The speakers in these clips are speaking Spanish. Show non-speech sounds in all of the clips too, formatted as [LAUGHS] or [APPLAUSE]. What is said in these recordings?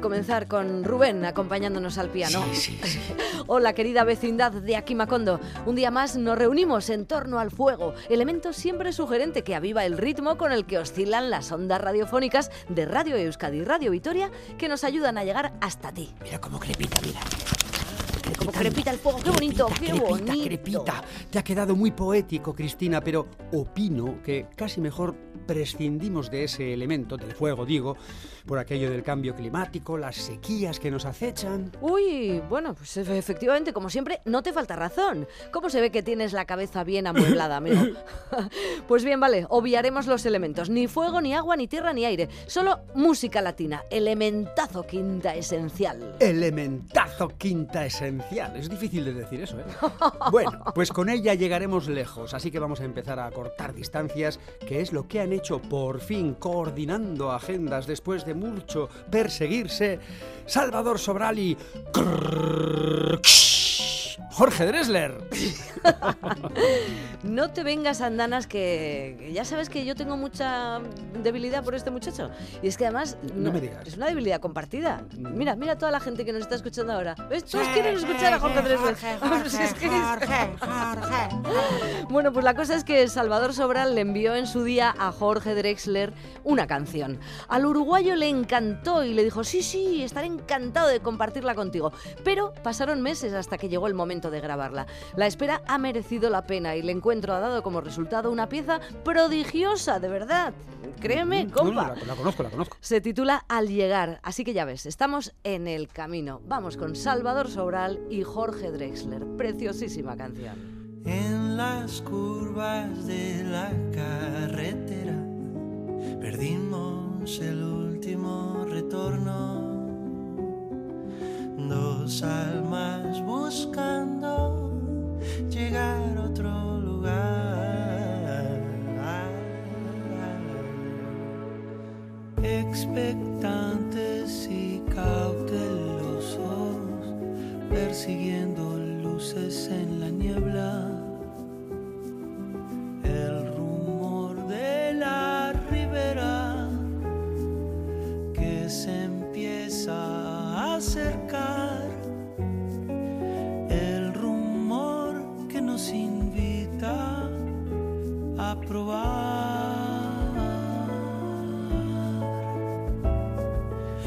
Comenzar con Rubén acompañándonos al piano. Sí, sí, sí. [LAUGHS] Hola, querida vecindad de Aquí Macondo. Un día más nos reunimos en torno al fuego, elemento siempre sugerente que aviva el ritmo con el que oscilan las ondas radiofónicas de Radio Euskadi y Radio Vitoria que nos ayudan a llegar hasta ti. Mira cómo crepita, mira. Como crepita el fuego, qué bonito, qué crepita, bonito. crepita. Te ha quedado muy poético, Cristina, pero opino que casi mejor prescindimos de ese elemento, del fuego, digo, por aquello del cambio climático, las sequías que nos acechan. Uy, bueno, pues efe- efectivamente, como siempre, no te falta razón. ¿Cómo se ve que tienes la cabeza bien amueblada, amigo? [LAUGHS] [LAUGHS] pues bien, vale, obviaremos los elementos. Ni fuego, ni agua, ni tierra, ni aire. Solo música latina. Elementazo quinta esencial. Elementazo quinta esencial. Es difícil de decir eso, ¿eh? [LAUGHS] Bueno, pues con ella llegaremos lejos, así que vamos a empezar a cortar distancias, que es lo que han hecho por fin coordinando agendas después de mucho perseguirse. Salvador Sobral y Jorge Dressler. [LAUGHS] No te vengas andanas que, ya sabes que yo tengo mucha debilidad por este muchacho. Y es que además No me digas. es una debilidad compartida. Mira, mira toda la gente que nos está escuchando ahora. ¿Ves? Todos quieren escuchar a Jorge Dressler. [LAUGHS] Pues es que es- [LAUGHS] Bueno, pues la cosa es que Salvador Sobral le envió en su día a Jorge Drexler una canción. Al uruguayo le encantó y le dijo, sí, sí, estaré encantado de compartirla contigo. Pero pasaron meses hasta que llegó el momento de grabarla. La espera ha merecido la pena y el encuentro ha dado como resultado una pieza prodigiosa, de verdad. Créeme, No, no, compa. la, la conozco, la conozco. Se titula Al llegar, así que ya ves, estamos en el camino. Vamos con Salvador Sobral y Jorge Drexler. Preciosísima canción. En las curvas de la carretera perdimos el último retorno. Dos almas buscando llegar a otro lugar. Expectantes y cautelosos, persiguiendo luces en la niebla. El rumor de la ribera que se empieza acercar. El rumor que nos invita a probar.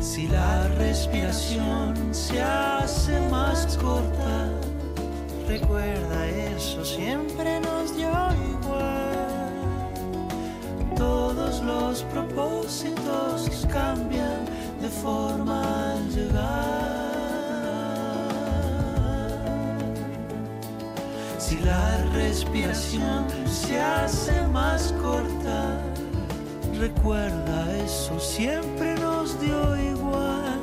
Si la respiración se hace más corta, recuerda eso, siempre nos dio igual. Todos los propósitos cambian de forma al llegar. Si la respiración se hace más corta, recuerda eso, siempre nos dio igual.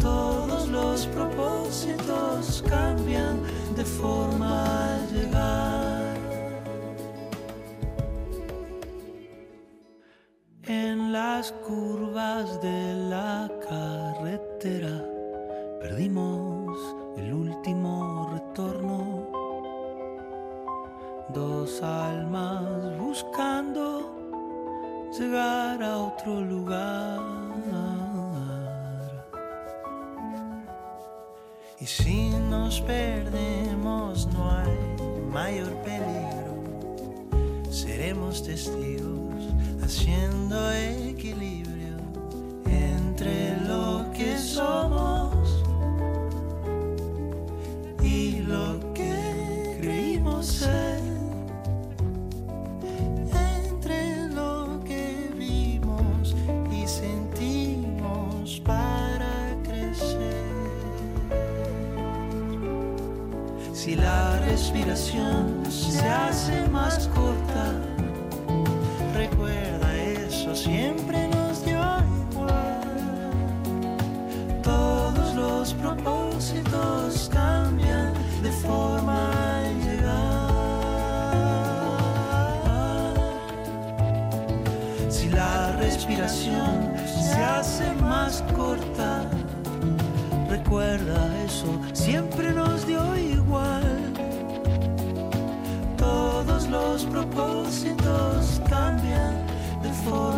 Todos los propósitos cambian de forma al llegar. Las curvas de la carretera perdimos el último retorno. Dos almas buscando llegar a otro lugar. Y si nos perdemos no hay mayor peligro. Seremos testigos haciendo equilibrio entre lo que somos y lo que creímos ser. Entre lo que vimos y sentimos para crecer. Si la respiración se hace más se hace más corta, recuerda eso, siempre nos dio igual. Todos los propósitos cambian de forma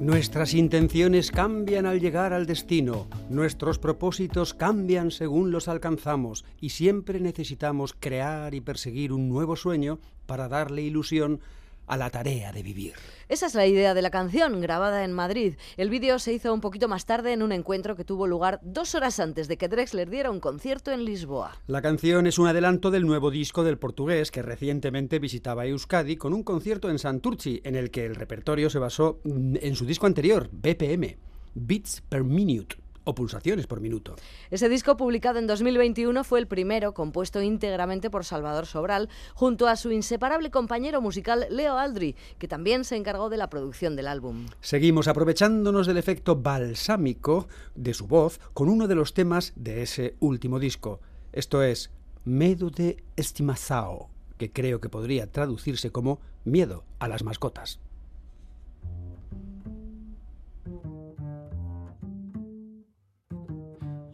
Nuestras intenciones cambian al llegar al destino, nuestros propósitos cambian según los alcanzamos. Y siempre necesitamos crear y perseguir un nuevo sueño para darle ilusión a la tarea de vivir. Esa es la idea de la canción, grabada en Madrid. El vídeo se hizo un poquito más tarde en un encuentro que tuvo lugar dos horas antes de que Drexler diera un concierto en Lisboa. La canción es un adelanto del nuevo disco del portugués que recientemente visitaba Euskadi con un concierto en Santurci en el que el repertorio se basó en su disco anterior, BPM, Beats per Minute o pulsaciones por minuto. Ese disco, publicado en 2021, fue el primero compuesto íntegramente por Salvador Sobral, junto a su inseparable compañero musical Leo Aldri, que también se encargó de la producción del álbum. Seguimos aprovechándonos del efecto balsámico de su voz con uno de los temas de ese último disco. Esto es Medo de Estimação, que creo que podría traducirse como Miedo a las mascotas.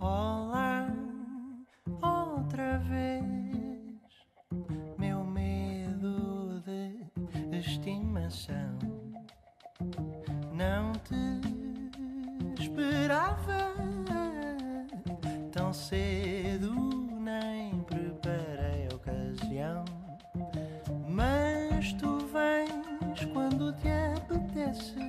Olá, outra vez. Meu medo de estimação. Não te esperava tão cedo, nem preparei a ocasião. Mas tu vens quando te apetece.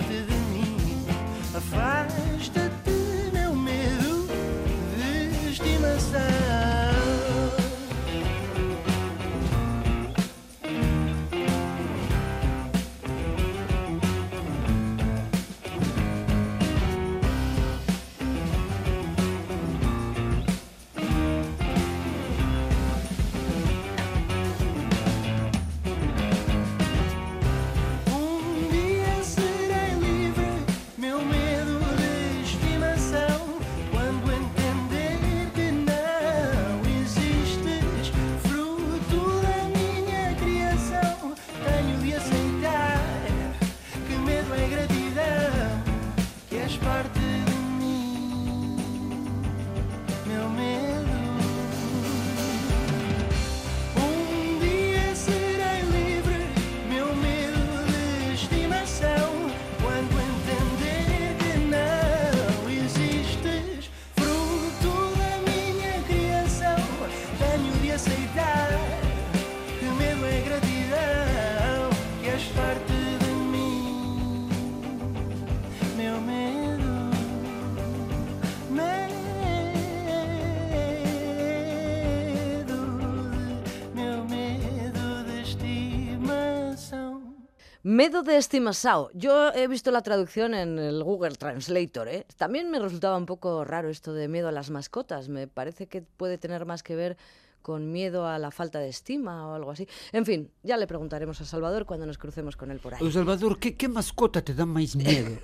do, do, do. Medo de estimação. Yo he visto la traducción en el Google Translator. ¿eh? También me resultaba un poco raro esto de miedo a las mascotas. Me parece que puede tener más que ver con miedo a la falta de estima o algo así. En fin, ya le preguntaremos a Salvador cuando nos crucemos con él por ahí. Salvador, ¿qué, qué mascota te da más miedo?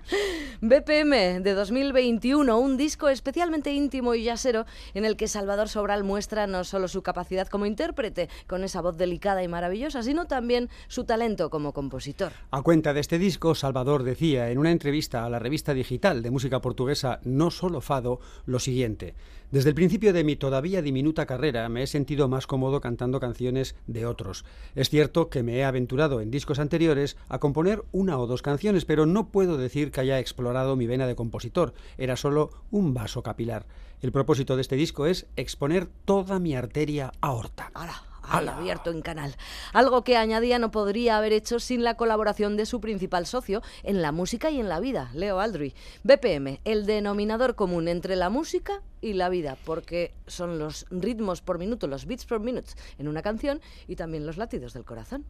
[LAUGHS] BPM de 2021, un disco especialmente íntimo y yasero en el que Salvador Sobral muestra no solo su capacidad como intérprete, con esa voz delicada y maravillosa, sino también su talento como compositor. A cuenta de este disco, Salvador decía en una entrevista a la revista digital de música portuguesa No Solo Fado lo siguiente. Desde el principio de mi todavía diminuta carrera me he sentido más cómodo cantando canciones de otros. Es cierto que me he aventurado en discos anteriores a componer una o dos canciones, pero no puedo decir que haya explorado mi vena de compositor. Era solo un vaso capilar. El propósito de este disco es exponer toda mi arteria aorta. ¡Hala! Ahí, abierto en canal. Algo que añadía no podría haber hecho sin la colaboración de su principal socio en la música y en la vida, Leo Aldry. BPM, el denominador común entre la música y la vida, porque son los ritmos por minuto, los beats per minute en una canción y también los latidos del corazón.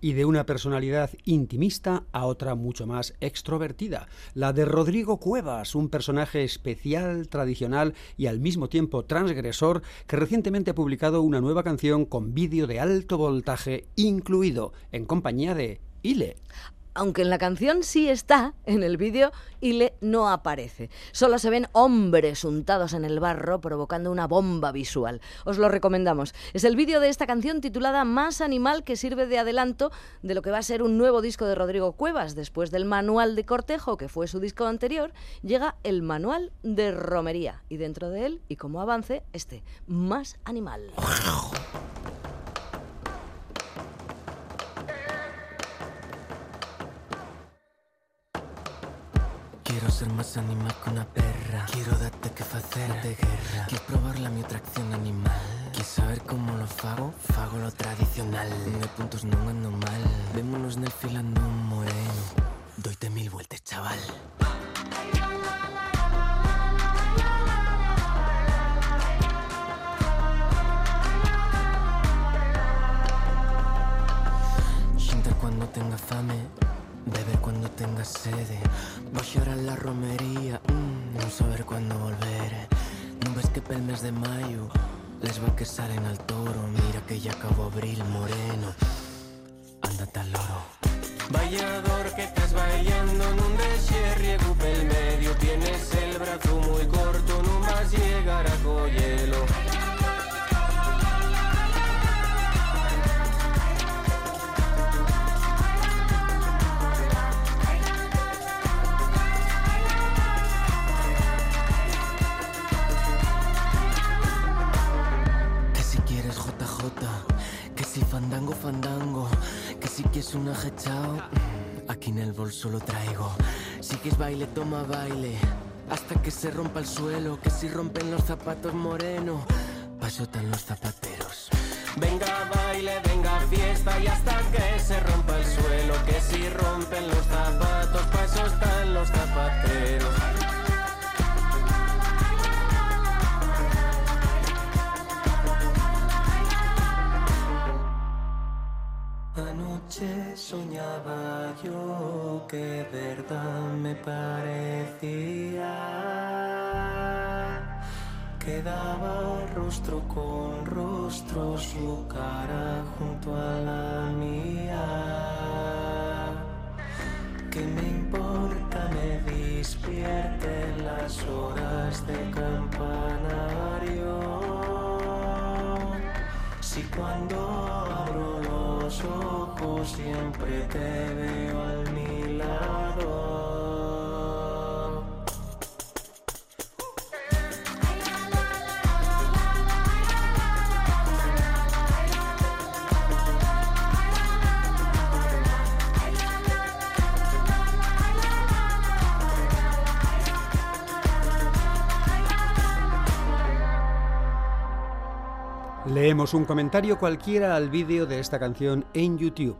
Y de una personalidad intimista a otra mucho más extrovertida, la de Rodrigo Cuevas, un personaje especial, tradicional y al mismo tiempo transgresor, que recientemente ha publicado una nueva canción con vídeo de alto voltaje incluido, en compañía de Ile. Aunque en la canción sí está, en el vídeo Ile no aparece. Solo se ven hombres untados en el barro provocando una bomba visual. Os lo recomendamos. Es el vídeo de esta canción titulada Más Animal que sirve de adelanto de lo que va a ser un nuevo disco de Rodrigo Cuevas. Después del manual de cortejo, que fue su disco anterior, llega el manual de romería. Y dentro de él, y como avance, este, Más Animal. Ser más animal que una perra. Quiero darte que facer de guerra. Quieres probar la mi atracción animal. Quieres saber cómo lo fago? Fago lo tradicional. De puntos non ando mal. Vémonos nel filando un moreno. Doite mil vueltas, chaval. Xintar cuando tenga fame Beber cuando tenga sede Voy a la romería mm, Non saber cuándo volver. Non ves que pel mes de maio Les va que salen al toro. Mira que ya acabó abril moreno Ándate al loro Vallador que estás bailando Nun deixe riego pel medio Tienes el brazo muy corto Non vas llegar a fandango, fandango, que si quieres un ajechao, mm, aquí en el bolso lo traigo. Si quieres baile, toma baile, hasta que se rompa el suelo, que si rompen los zapatos moreno, pasotan los zapateros. Venga baile, venga fiesta y hasta que se rompa el suelo, que si rompen los zapatos, yo que verdad me parecía que daba rostro con rostro su cara junto a la mía. Que me importa me despierte las horas de campanario. Si cuando los ojos siempre te veo al Leemos un comentario cualquiera al vídeo de esta canción en YouTube.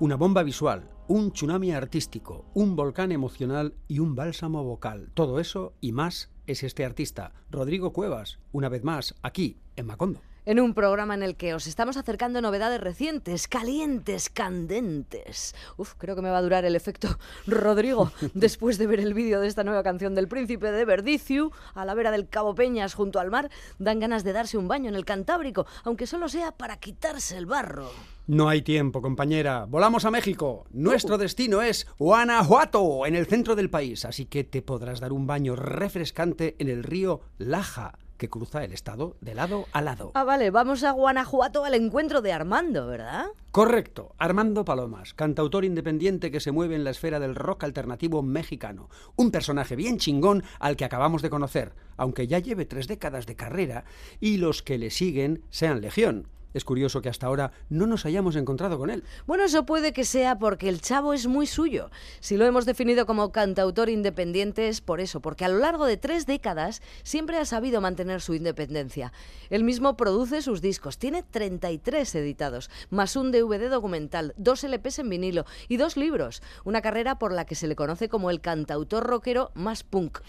Una bomba visual, un tsunami artístico, un volcán emocional y un bálsamo vocal. Todo eso y más es este artista, Rodrigo Cuevas, una vez más, aquí, en Macondo. En un programa en el que os estamos acercando novedades recientes, calientes, candentes. Uf, creo que me va a durar el efecto [LAUGHS] Rodrigo [LAUGHS] después de ver el vídeo de esta nueva canción del príncipe de Verdiciu, a la vera del Cabo Peñas junto al mar, dan ganas de darse un baño en el Cantábrico, aunque solo sea para quitarse el barro. No hay tiempo, compañera. Volamos a México. Nuestro destino es Guanajuato, en el centro del país, así que te podrás dar un baño refrescante en el río Laja que cruza el estado de lado a lado. Ah, vale, vamos a Guanajuato al encuentro de Armando, ¿verdad? Correcto, Armando Palomas, cantautor independiente que se mueve en la esfera del rock alternativo mexicano. Un personaje bien chingón al que acabamos de conocer, aunque ya lleve tres décadas de carrera y los que le siguen sean legión. Es curioso que hasta ahora no nos hayamos encontrado con él. Bueno, eso puede que sea porque el chavo es muy suyo. Si lo hemos definido como cantautor independiente es por eso, porque a lo largo de tres décadas siempre ha sabido mantener su independencia. Él mismo produce sus discos, tiene 33 editados, más un DVD documental, dos LPs en vinilo y dos libros. Una carrera por la que se le conoce como el cantautor rockero más punk.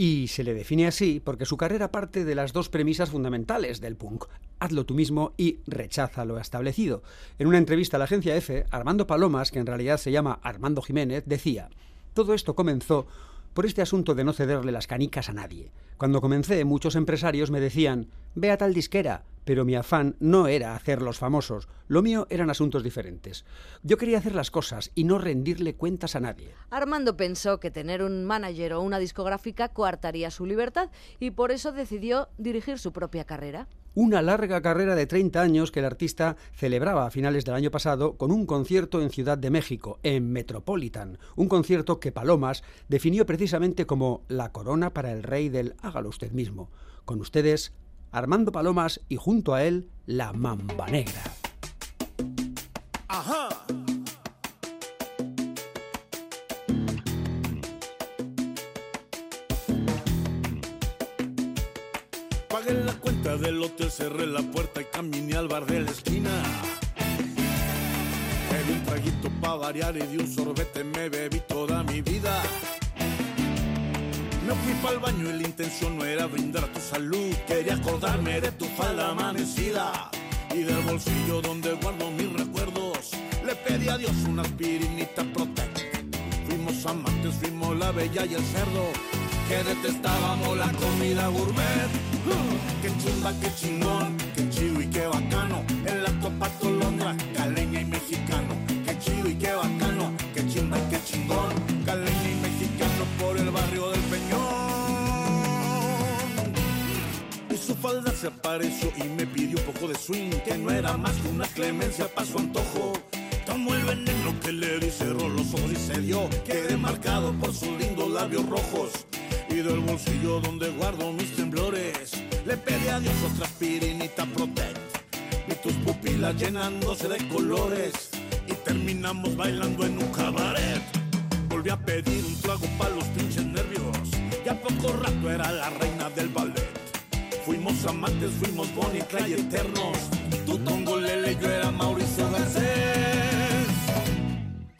Y se le define así porque su carrera parte de las dos premisas fundamentales del punk. Hazlo tú mismo y rechaza lo establecido. En una entrevista a la agencia F, Armando Palomas, que en realidad se llama Armando Jiménez, decía, todo esto comenzó por este asunto de no cederle las canicas a nadie. Cuando comencé, muchos empresarios me decían, ve a tal disquera, pero mi afán no era hacerlos famosos, lo mío eran asuntos diferentes. Yo quería hacer las cosas y no rendirle cuentas a nadie. Armando pensó que tener un manager o una discográfica coartaría su libertad y por eso decidió dirigir su propia carrera una larga carrera de 30 años que el artista celebraba a finales del año pasado con un concierto en Ciudad de México, en Metropolitan, un concierto que Palomas definió precisamente como la corona para el rey del hágalo usted mismo. Con ustedes, Armando Palomas y junto a él, la Mamba Negra. Ajá. Pagué la cuenta del hotel, cerré la puerta y caminé al bar de la esquina. Pedí un traguito para variar y de un sorbete me bebí toda mi vida. Me fui para el baño y la intención no era brindar tu salud. Quería acordarme de tu falda amanecida y del bolsillo donde guardo mis recuerdos. Le pedí a Dios una aspirinita protect. Fuimos amantes, fuimos la bella y el cerdo. Que detestábamos la comida gourmet. Uh, qué chimba, qué chingón, se apareció y me pidió un poco de swing, que no era más que una clemencia para su antojo. Tomó el veneno que le di, cerró los ojos y se dio. Quedé marcado por sus lindos labios rojos. Y del bolsillo donde guardo mis temblores, le pedí a Dios otra aspirinita protect. Y tus pupilas llenándose de colores. Y terminamos bailando en un cabaret. Volví a pedir un trago para los pinches nervios. Y a poco rato era la reina del ballet. Fuimos amantes, fuimos Bonnie, Clyde eternos. Tú Tongolele, yo era Mauricio Garcés.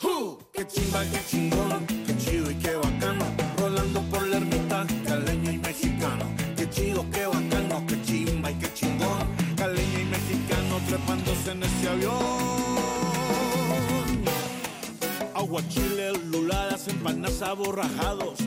¡Uh! ¡Qué chimba, qué chingón! ¡Qué chido y qué bacano! Rolando por la ermita, caleño y mexicano. ¡Qué chido, qué bacano! ¡Qué chimba y qué chingón! Caleño y mexicano trepándose en ese avión. Aguachile, luladas, empanadas aborrajados,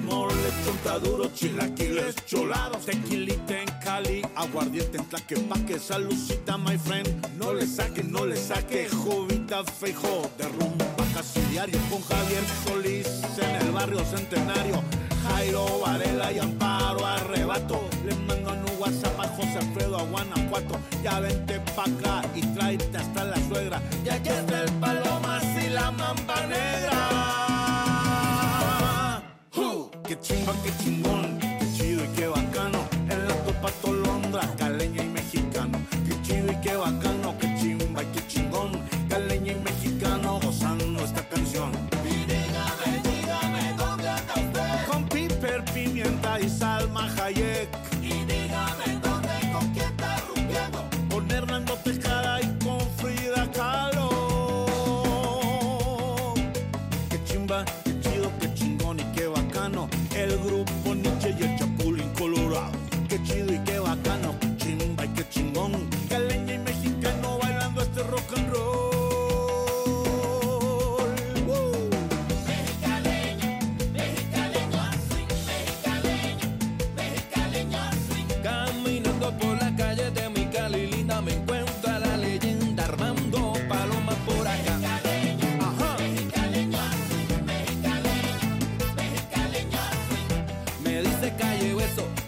chontaduro, chilaquiles cholados, tequilita en Cali, aguardiente en Tlaquepaque, salucita, my friend, no le saque, no le saque, jovita feijo, de rumba casi diario con Javier Solís en el barrio Centenario, Jairo Varela y Amparo Arrebato, le mandan un WhatsApp a José Alfredo a Guanajuato, ya vente pa' acá y tráete hasta la suegra, ya aquí está el Palomas y la Mamba Negra. ¡Qué chimba, qué chingón!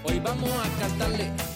Hoy vamos a cantarle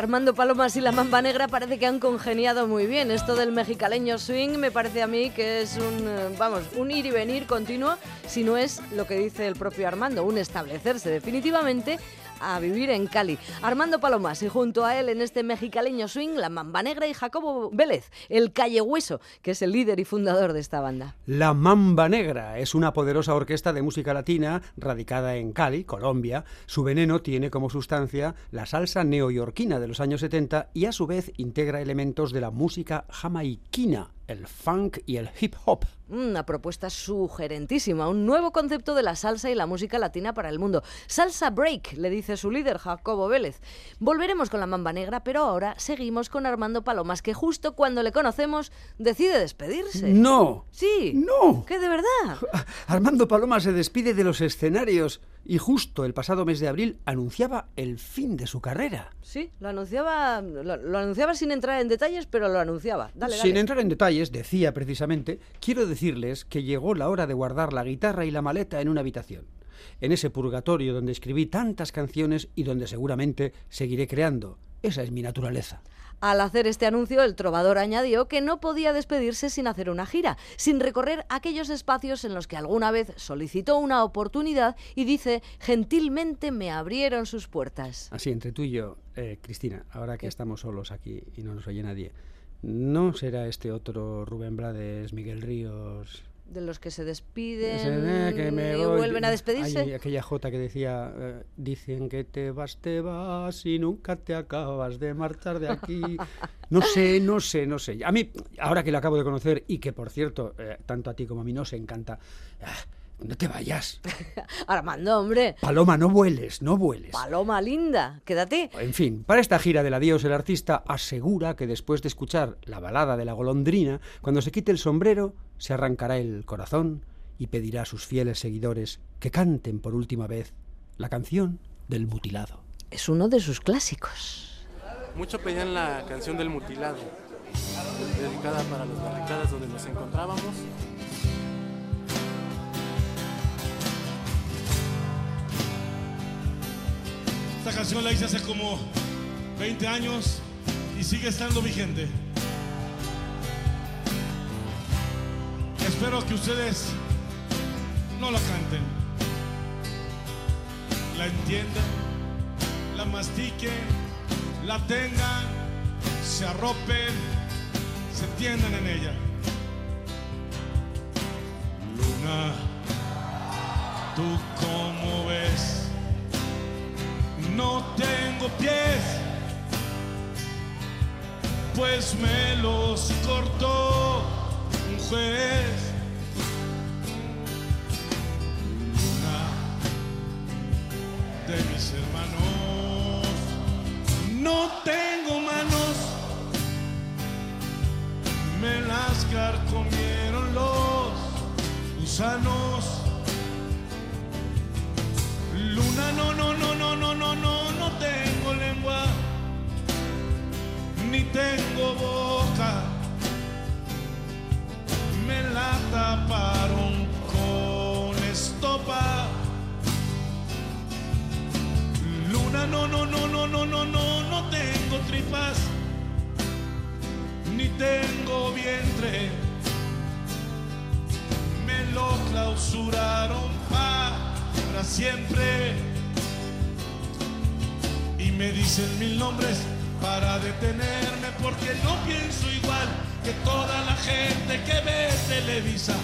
Armando Palomas y la Mamba Negra parece que han congeniado muy bien. Esto del mexicaleño swing me parece a mí que es un, eh, vamos, un ir y venir continuo, si no es lo que dice el propio Armando, un establecerse definitivamente a vivir en Cali. Armando Palomas y junto a él en este mexicaleño swing, la Mamba Negra y Jacobo Vélez, el Calle Hueso, que es el líder y fundador de esta banda. La Mamba Negra es una poderosa orquesta de música latina radicada en Cali, Colombia. Su veneno tiene como sustancia la salsa neoyorquina de los años 70 y a su vez integra elementos de la música jamaiquina, el funk y el hip hop. Una propuesta sugerentísima, un nuevo concepto de la salsa y la música latina para el mundo. Salsa Break, le dice su líder, Jacobo Vélez. Volveremos con la Mamba Negra, pero ahora seguimos con Armando Palomas, que justo cuando le conocemos decide despedirse. ¡No! Sí. ¡No! ¿Qué de verdad? [LAUGHS] Armando Paloma se despide de los escenarios y justo el pasado mes de abril anunciaba el fin de su carrera. Sí, lo anunciaba, lo, lo anunciaba sin entrar en detalles, pero lo anunciaba. Dale, dale. Sin entrar en detalles, decía precisamente, quiero decirles que llegó la hora de guardar la guitarra y la maleta en una habitación. En ese purgatorio donde escribí tantas canciones y donde seguramente seguiré creando. Esa es mi naturaleza. Al hacer este anuncio, el trovador añadió que no podía despedirse sin hacer una gira, sin recorrer aquellos espacios en los que alguna vez solicitó una oportunidad y dice, gentilmente me abrieron sus puertas. Así, entre tú y yo, eh, Cristina, ahora que estamos solos aquí y no nos oye nadie, ¿no será este otro Rubén Blades, Miguel Ríos? De los que se despiden eh, que me y voy. vuelven a despedirse. Aquella jota que decía, eh, dicen que te vas, te vas y nunca te acabas de marchar de aquí. [LAUGHS] No sé, no sé, no sé. A mí, ahora que lo acabo de conocer y que, por cierto, eh, tanto a ti como a mí nos encanta, ah, no te vayas. [LAUGHS] Armando, hombre. Paloma, no vueles, no vueles. Paloma linda, quédate. En fin, para esta gira del adiós, el artista asegura que después de escuchar la balada de la golondrina, cuando se quite el sombrero, se arrancará el corazón y pedirá a sus fieles seguidores que canten por última vez la canción del mutilado. Es uno de sus clásicos. Mucho pedían la canción del mutilado, dedicada para las barricadas donde nos encontrábamos. Esta canción la hice hace como 20 años y sigue estando vigente. Espero que ustedes no la canten, la entiendan, la mastiquen, la tengan, se arropen, se tiendan en ella. Luna, ¿tú cómo pies, pues me los cortó un juez. Una de mis hermanos, no tengo manos, me las carcomieron los gusanos. Luna, no, no, no, no, no, no, no, ni tengo boca. Me la taparon con estopa. Luna, no, no, no, no, no, no, no, no tengo tripas, ni tengo vientre. Me lo clausuraron para siempre. Y me dicen mil nombres para detenerme porque no pienso igual que toda la gente que ve Televisa.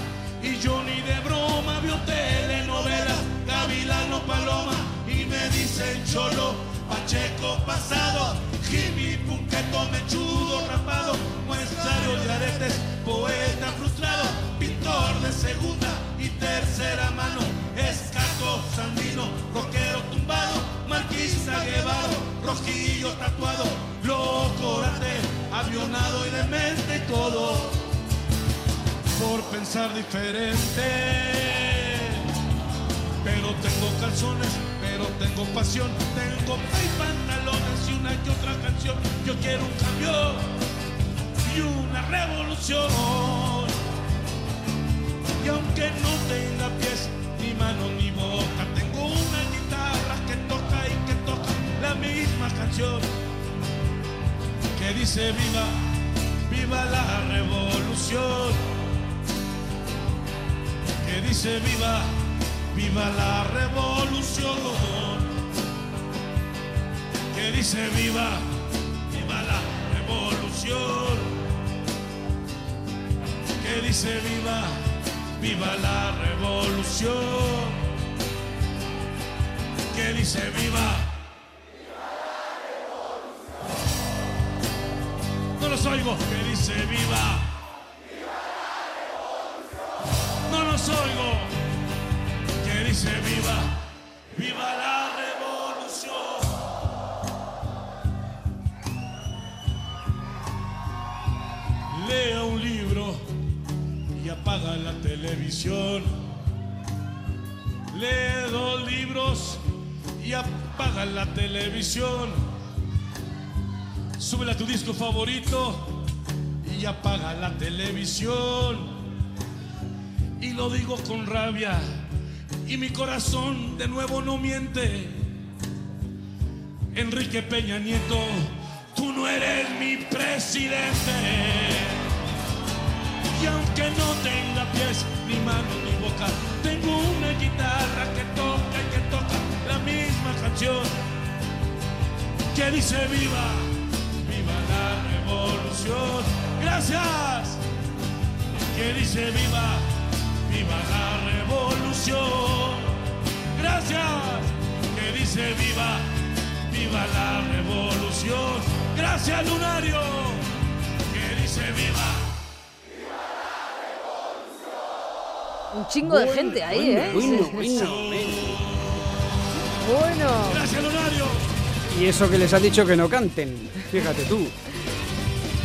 Y yo ni de broma vio telenovelas, Gavilano Paloma y me dicen cholo, Pacheco pasado, hippie, punqueto, mechudo, rapado, muestrario de aretes, poeta frustrado, pintor de segunda y tercera mano, escaco, sandino, rockero tumbado, anarquista llevado, rojillo tatuado, loco grande, avionado y demente y todo, por pensar diferente. Pero tengo calzones, pero tengo pasión, tengo pantalones y una y otra canción. Yo quiero un cambio y una revolución. Y aunque no tenga pies, ni mano, ni boca, canción. Que dice viva, viva la revolución. Que dice viva, viva la revolución. Que dice viva, viva la revolución. Que dice viva, viva la revolución. Que dice viva. Oigo. Que dice viva. No los oigo. Que dice viva. Viva la revolución. Lea un libro y apaga la televisión. Lee dos libros y apaga la televisión. Súbela a tu disco favorito y apaga la televisión. Y lo digo con rabia y mi corazón de nuevo no miente. Enrique Peña Nieto, tú no eres mi presidente. Y aunque no tenga pies, ni mano, ni boca, tengo una guitarra que toca y que toca la misma canción. Que dice viva, viva la revolución. Gracias. Que dice viva, viva la revolución. Gracias. Que dice viva, viva la revolución. Gracias, Lunario. Que dice viva. Un chingo de gente ahí, ¿eh? Bueno, Sí. bueno, Bueno. Gracias, Lunario. Y eso que les ha dicho que no canten, fíjate tú.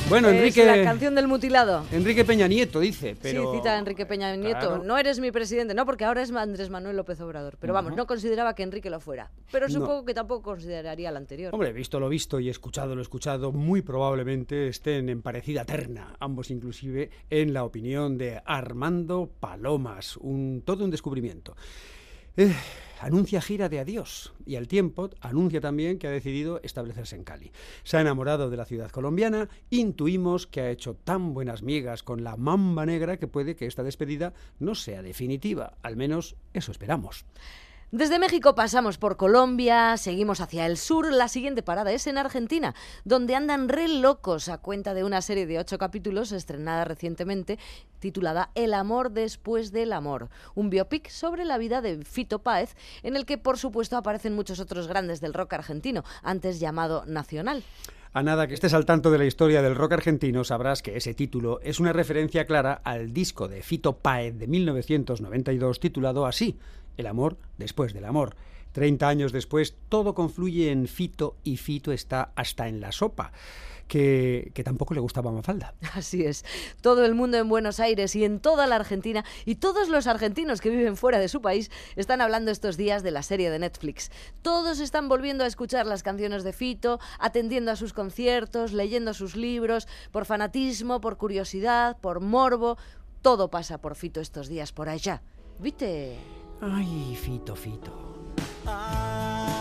Bueno, Es Enrique, la canción del mutilado. Enrique Peña Nieto dice, pero... Sí, cita a Enrique Peña Nieto. Claro. No eres mi presidente, no, porque ahora es Andrés Manuel López Obrador. Pero vamos, no consideraba que Enrique lo fuera. Pero No. supongo que tampoco consideraría el anterior. Hombre, visto lo visto y escuchado lo escuchado, muy probablemente estén en parecida terna, ambos inclusive, en la opinión de Armando Palomas, un, todo un descubrimiento. Eh, anuncia gira de adiós y al tiempo anuncia también que ha decidido establecerse en Cali. Se ha enamorado de la ciudad colombiana, intuimos que ha hecho tan buenas migas con la mamba negra que puede que esta despedida no sea definitiva, al menos eso esperamos. Desde México pasamos por Colombia, seguimos hacia el sur. La siguiente parada es en Argentina, donde andan re locos a cuenta de una serie de ocho capítulos estrenada recientemente titulada El amor después del amor, un biopic sobre la vida de Fito Páez, en el que por supuesto aparecen muchos otros grandes del rock argentino, antes llamado nacional. A nada que estés al tanto de la historia del rock argentino, sabrás que ese título es una referencia clara al disco de Fito Páez de 1992 titulado así, El amor después del amor. Treinta años después, todo confluye en Fito y Fito está hasta en la sopa, que, que tampoco le gustaba Mafalda. [LAUGHS] Así es. Todo el mundo en Buenos Aires y en toda la Argentina y todos los argentinos que viven fuera de su país están hablando estos días de la serie de Netflix. Todos están volviendo a escuchar las canciones de Fito, atendiendo a sus conciertos, leyendo sus libros, por fanatismo, por curiosidad, por morbo. Todo pasa por Fito estos días por allá. ¿Viste? Ay, Fito, Fito. Ay,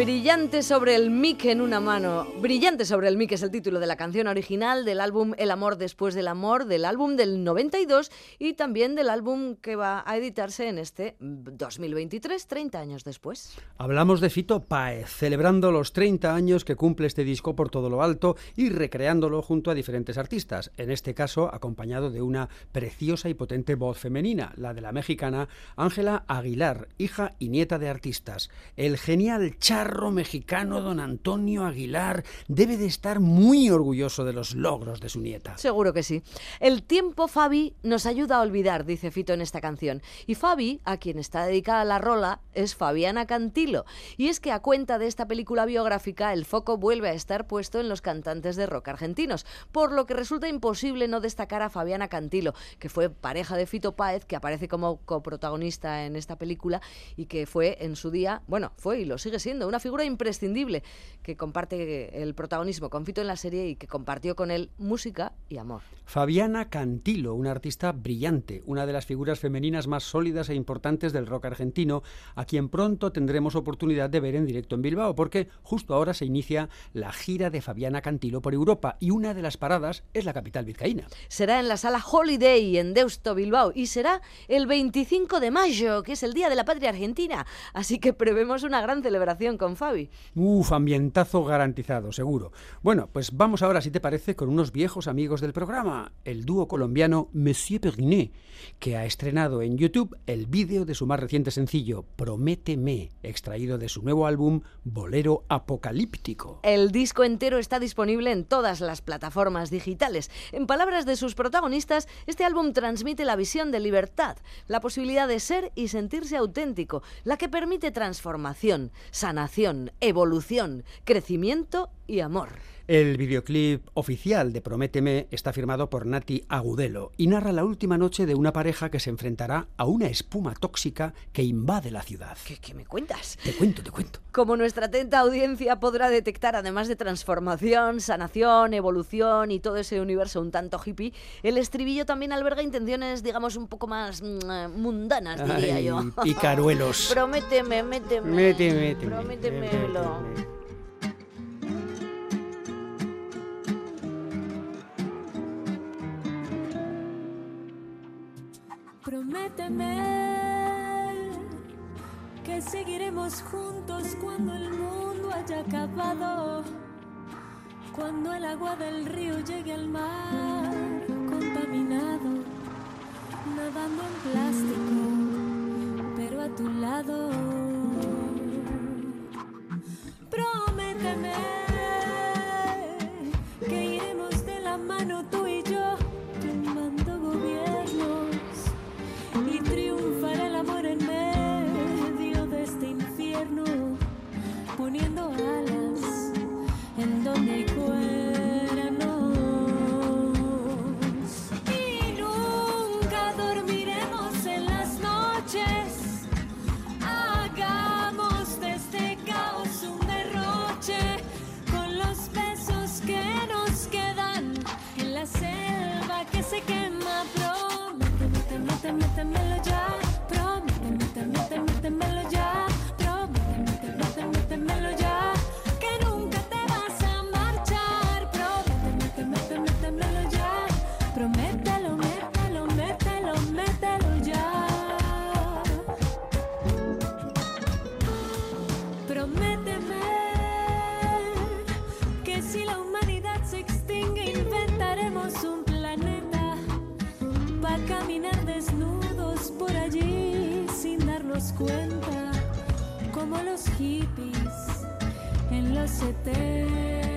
Brillante sobre el mic en una mano. Brillante sobre el mic es el título de la canción original del álbum El amor después del amor, del álbum del 92 y también del álbum que va a editarse en este 2023, 30 años después. Hablamos de Fito Páez, celebrando los 30 años que cumple este disco por todo lo alto y recreándolo junto a diferentes artistas, en este caso acompañado de una preciosa y potente voz femenina, la de la mexicana Ángela Aguilar, hija y nieta de artistas. El genial mexicano don Antonio Aguilar debe de estar muy orgulloso de los logros de su nieta. Seguro que sí. El tiempo, Fabi, nos ayuda a olvidar, dice Fito en esta canción. Y Fabi, a quien está dedicada la rola, es Fabiana Cantilo. Y es que a cuenta de esta película biográfica, el foco vuelve a estar puesto en los cantantes de rock argentinos, por lo que resulta imposible no destacar a Fabiana Cantilo, que fue pareja de Fito Páez, que aparece como coprotagonista en esta película y que fue en su día, bueno, fue y lo sigue siendo, una figura imprescindible que comparte el protagonismo con Fito en la serie y que compartió con él música y amor. Fabiana Cantilo, una artista brillante, una de las figuras femeninas más sólidas e importantes del rock argentino, a quien pronto tendremos oportunidad de ver en directo en Bilbao, porque justo ahora se inicia la gira de Fabiana Cantilo por Europa y una de las paradas es la capital vizcaína. Será en la sala Holiday en Deusto, Bilbao, y será el 25 de mayo, que es el Día de la Patria Argentina. Así que prevemos una gran celebración con Fabi. Uf, ambientazo garantizado, seguro. Bueno, pues vamos ahora, si te parece, con unos viejos amigos del programa, el dúo colombiano Monsieur Periné, que ha estrenado en YouTube el vídeo de su más reciente sencillo, Prométeme, extraído de su nuevo álbum Bolero Apocalíptico. El disco entero está disponible en todas las plataformas digitales. En palabras de sus protagonistas, este álbum transmite la visión de libertad, la posibilidad de ser y sentirse auténtico, la que permite transformación, sanación, evolución, crecimiento y amor. El videoclip oficial de Prométeme está firmado por Nati Agudelo y narra la última noche de una pareja que se enfrentará a una espuma tóxica que invade la ciudad. ¿Qué, qué me cuentas? Te cuento, te cuento. Como nuestra atenta audiencia podrá detectar, además de transformación, sanación, evolución y todo ese universo un tanto hippie, el estribillo también alberga intenciones, digamos, un poco más mm, mundanas, diría Ay, yo. picaruelos. [LAUGHS] Prométeme, méteme. Méteme, méteme, Prométemelo. méteme. Juntos cuando el mundo haya acabado, cuando el agua del río llegue al mar contaminado, nadando en plástico, pero a tu lado. Prométeme cuenta, como los hippies en los 70.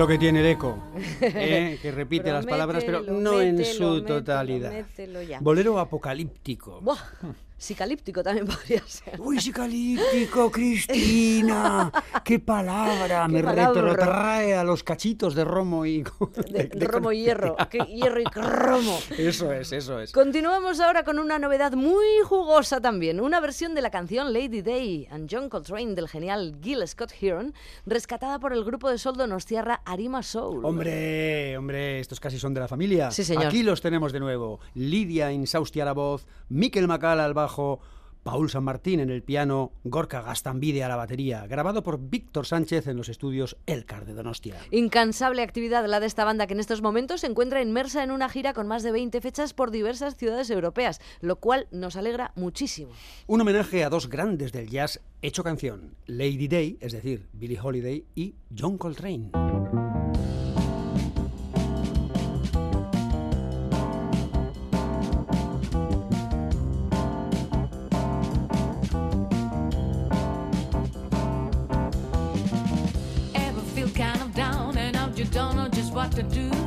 Lo que tiene el eco, [LAUGHS] ¿eh? que repite las palabras, pero no en su mételo, totalidad. Bolero apocalíptico. Buah, [LAUGHS] psicalíptico también [LAUGHS] podría ser. Uy, psicalíptico, Cristina. [LAUGHS] ¡Qué palabra! Me retrotrae a los cachitos de romo y... [LAUGHS] De, romo y hierro. ¿Qué hierro y cromo? Eso es, eso es. Continuamos ahora con una novedad muy jugosa también, una versión de la canción Lady Day and John Coltrane del genial Gil Scott Heron, rescatada por el grupo de Sol Donostiarra Arima Soul. Hombre, hombre, estos casi son de la familia. Sí, señor. Aquí los tenemos de nuevo. Lidia Insausti a la voz, Miquel Macal al bajo, Paul San Martín en el piano, Gorka Gastambide a la batería, grabado por Víctor Sánchez en los estudios Elcar de Donostia. Incansable actividad la de esta banda que en estos momentos se encuentra inmersa en una gira con más de 20 fechas por diversas ciudades europeas, lo cual nos alegra muchísimo. Un homenaje a dos grandes del jazz hecho canción, Lady Day, es decir, Billie Holiday, y John Coltrane. could do.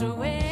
miles away.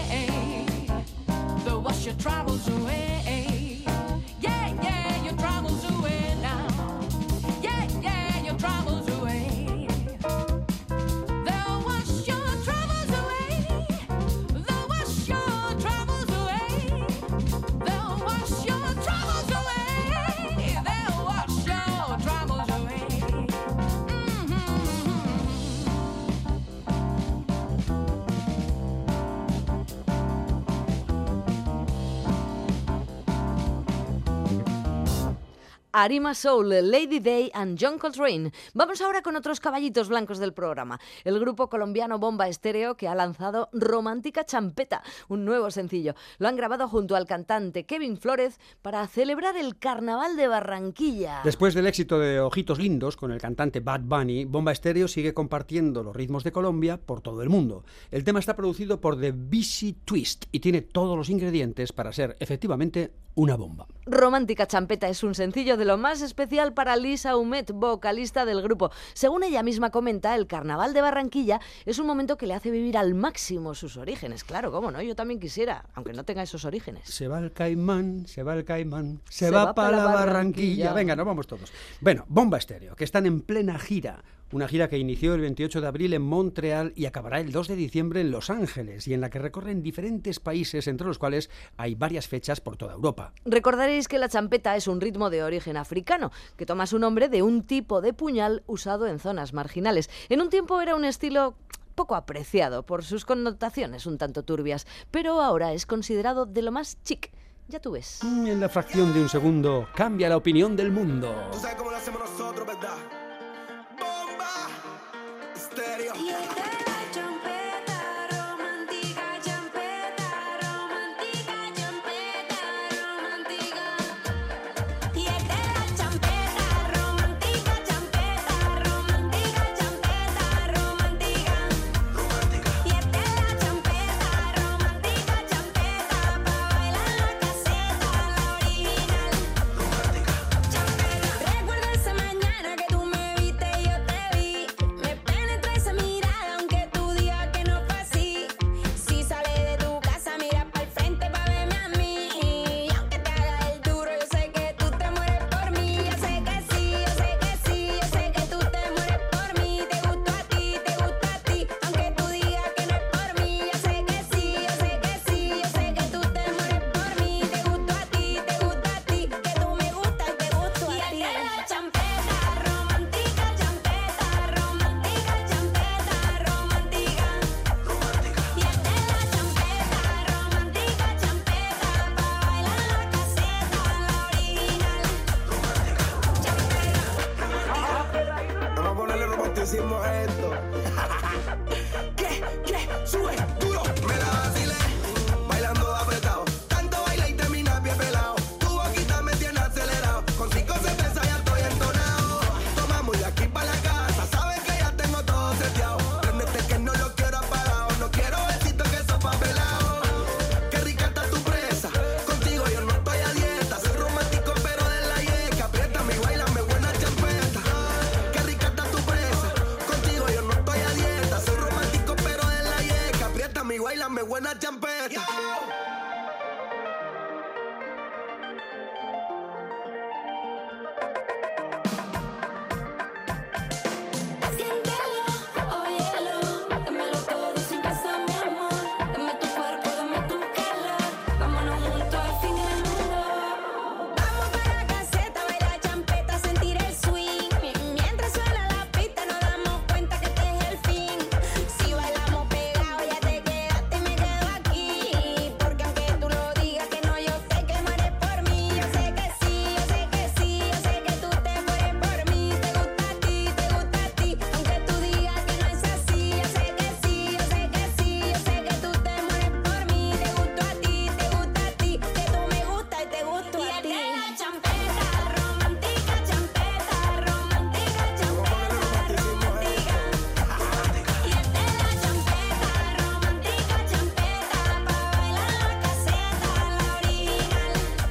Arima Soul, Lady Day and John Coltrane. Vamos ahora con otros caballitos blancos del programa. El grupo colombiano Bomba Estéreo que ha lanzado Romántica Champeta, un nuevo sencillo. Lo han grabado junto al cantante Kevin Flores para celebrar el Carnaval de Barranquilla. Después del éxito de Ojitos Lindos con el cantante Bad Bunny, Bomba Estéreo sigue compartiendo los ritmos de Colombia por todo el mundo. El tema está producido por The Busy Twist y tiene todos los ingredientes para ser efectivamente una bomba. Romántica Champeta es un sencillo de lo más especial para Lisa Humet, vocalista del grupo. Según ella misma comenta, el carnaval de Barranquilla es un momento que le hace vivir al máximo sus orígenes. Claro, cómo no, yo también quisiera, aunque no tenga esos orígenes. Se va el caimán, se va el caimán, se, Se va, va para pa' la la Barranquilla. Barranquilla. Venga, nos vamos todos. Bueno, Bomba Estéreo, que están en plena gira. Una gira que inició el 28 de abril en Montreal y acabará el 2 de diciembre en Los Ángeles y en la que recorren diferentes países, entre los cuales hay varias fechas por toda Europa. Recordaréis que la champeta es un ritmo de origen africano, que toma su nombre de un tipo de puñal usado en zonas marginales. En un tiempo era un estilo poco apreciado por sus connotaciones un tanto turbias, pero ahora es considerado de lo más chic. Ya tú ves. En la fracción de un segundo cambia la opinión del mundo. Tú sabes cómo lo hacemos nosotros, ¿verdad? Bomba estéreo.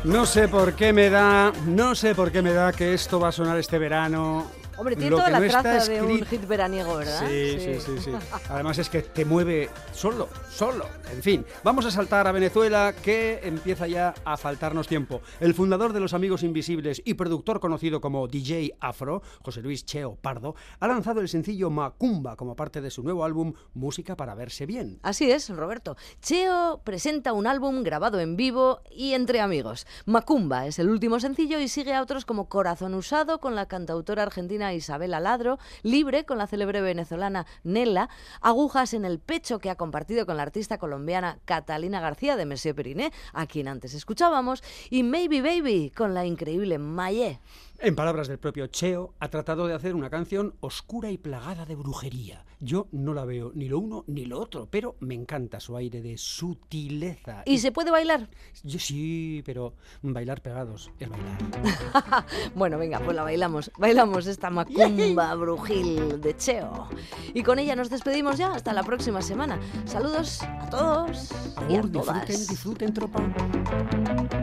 No sé por qué me da, no sé por qué me da que esto va a sonar este verano. Hombre, tiene Lo toda la no está traza de un escrito- hit veraniego, ¿verdad? Sí, sí, sí, sí. [LAUGHS] Además es que te mueve solo, solo. En fin, vamos a saltar a Venezuela que empieza ya a faltarnos tiempo. El fundador de los Amigos Invisibles y productor conocido como DJ Afro, José Luis Cheo Pardo, ha lanzado el sencillo Macumba como parte de su nuevo álbum Música para verse bien. Así es, Roberto. Cheo presenta un álbum grabado en vivo y entre amigos. Macumba es el último sencillo y sigue a otros como Corazón Usado con la cantautora argentina Isabela Ladro, Libre con la célebre venezolana Nela, Agujas en el Pecho que ha compartido con la artista colombiana Catalina García de Monsieur Periné, a quien antes escuchábamos, y Maybe Baby con la increíble Mayé. En palabras del propio Cheo, ha tratado de hacer una canción oscura y plagada de brujería. Yo no la veo ni lo uno ni lo otro, pero me encanta su aire de sutileza. ¿Y se puede bailar? Yo sí, pero bailar pegados es bailar. [LAUGHS] Bueno, venga, pues la bailamos. Bailamos esta macumba brujil de Cheo. Y con ella nos despedimos ya hasta la próxima semana. Saludos a todos y a todas. disfruten, disfruten, tropa.